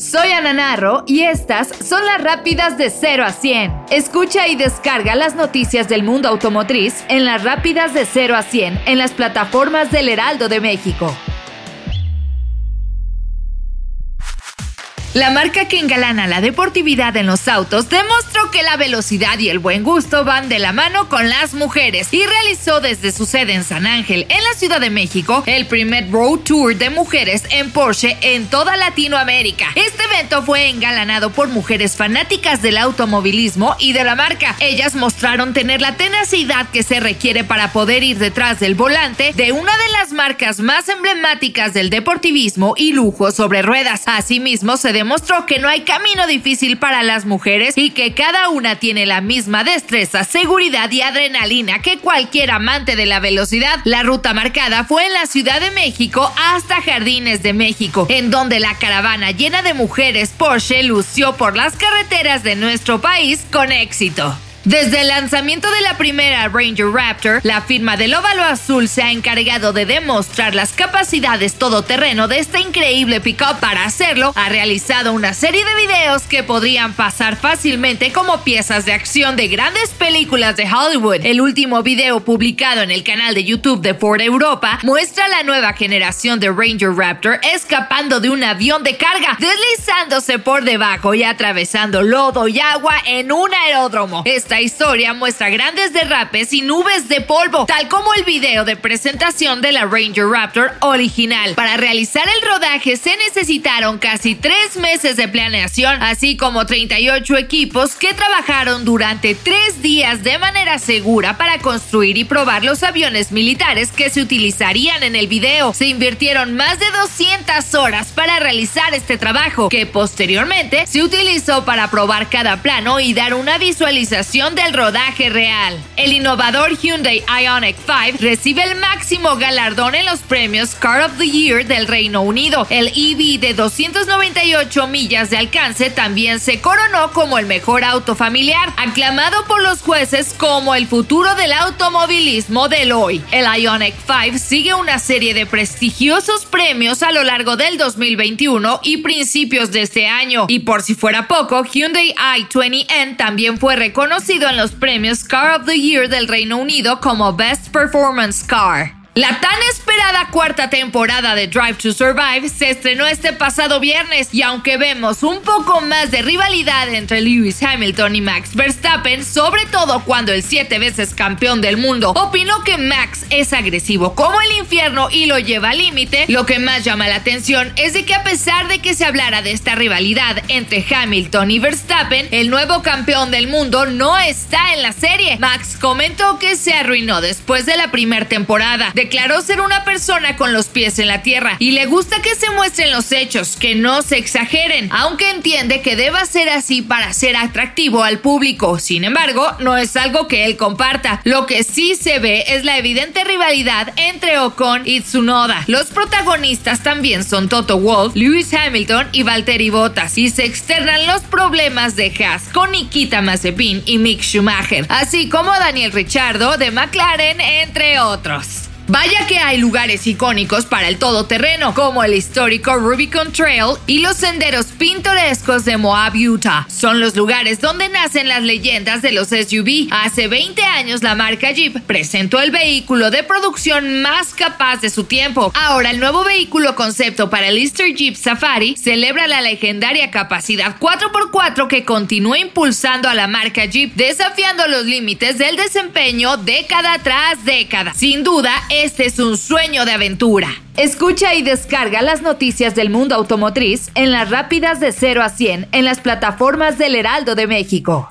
Soy Ana Narro y estas son las rápidas de 0 a 100. Escucha y descarga las noticias del mundo automotriz en las rápidas de 0 a 100 en las plataformas del Heraldo de México. La marca que engalana la deportividad en los autos demostró que la velocidad y el buen gusto van de la mano con las mujeres y realizó desde su sede en San Ángel, en la Ciudad de México, el primer Road Tour de mujeres en Porsche en toda Latinoamérica. Este evento fue engalanado por mujeres fanáticas del automovilismo y de la marca. Ellas mostraron tener la tenacidad que se requiere para poder ir detrás del volante de una de las marcas más emblemáticas del deportivismo y lujo sobre ruedas. Asimismo, se demostró que no hay camino difícil para las mujeres y que cada una tiene la misma destreza, seguridad y adrenalina que cualquier amante de la velocidad. La ruta marcada fue en la Ciudad de México hasta Jardines de México, en donde la caravana llena de mujeres Porsche lució por las carreteras de nuestro país con éxito. Desde el lanzamiento de la primera Ranger Raptor, la firma del óvalo azul se ha encargado de demostrar las capacidades todoterreno de esta increíble pickup. Para hacerlo, ha realizado una serie de videos que podrían pasar fácilmente como piezas de acción de grandes películas de Hollywood. El último video publicado en el canal de YouTube de Ford Europa muestra la nueva generación de Ranger Raptor escapando de un avión de carga, deslizándose por debajo y atravesando lodo y agua en un aeródromo. Esta historia muestra grandes derrapes y nubes de polvo, tal como el video de presentación de la Ranger Raptor original. Para realizar el rodaje se necesitaron casi tres meses de planeación, así como 38 equipos que trabajaron durante tres días de manera segura para construir y probar los aviones militares que se utilizarían en el video. Se invirtieron más de 200 horas para realizar este trabajo, que posteriormente se utilizó para probar cada plano y dar una visualización del rodaje real. El innovador Hyundai Ioniq 5 recibe el máximo galardón en los premios Car of the Year del Reino Unido. El EV de 298 millas de alcance también se coronó como el mejor auto familiar, aclamado por los jueces como el futuro del automovilismo del hoy. El Ioniq 5 sigue una serie de prestigiosos premios a lo largo del 2021 y principios de este año. Y por si fuera poco, Hyundai i20N también fue reconocido en los premios Car of the Year del Reino Unido como Best Performance Car. La tan esperada cuarta temporada de Drive to Survive se estrenó este pasado viernes y aunque vemos un poco más de rivalidad entre Lewis Hamilton y Max Verstappen, sobre todo cuando el siete veces campeón del mundo opinó que Max es agresivo como el infierno y lo lleva al límite, lo que más llama la atención es de que a pesar de que se hablara de esta rivalidad entre Hamilton y Verstappen, el nuevo campeón del mundo no está en la serie. Max comentó que se arruinó después de la primera temporada declaró ser una persona con los pies en la tierra y le gusta que se muestren los hechos, que no se exageren, aunque entiende que deba ser así para ser atractivo al público. Sin embargo, no es algo que él comparta. Lo que sí se ve es la evidente rivalidad entre Ocon y Tsunoda. Los protagonistas también son Toto Wolff, Lewis Hamilton y Valtteri Bottas y se externan los problemas de Haas con Nikita Mazepin y Mick Schumacher, así como Daniel Ricciardo de McLaren, entre otros. Vaya que hay lugares icónicos para el todoterreno, como el histórico Rubicon Trail y los senderos pintorescos de Moab, Utah. Son los lugares donde nacen las leyendas de los SUV. Hace 20 años la marca Jeep presentó el vehículo de producción más capaz de su tiempo. Ahora el nuevo vehículo concepto para el Easter Jeep Safari celebra la legendaria capacidad 4x4 que continúa impulsando a la marca Jeep, desafiando los límites del desempeño década tras década. Sin duda, Este es un sueño de aventura. Escucha y descarga las noticias del mundo automotriz en las rápidas de 0 a 100 en las plataformas del Heraldo de México.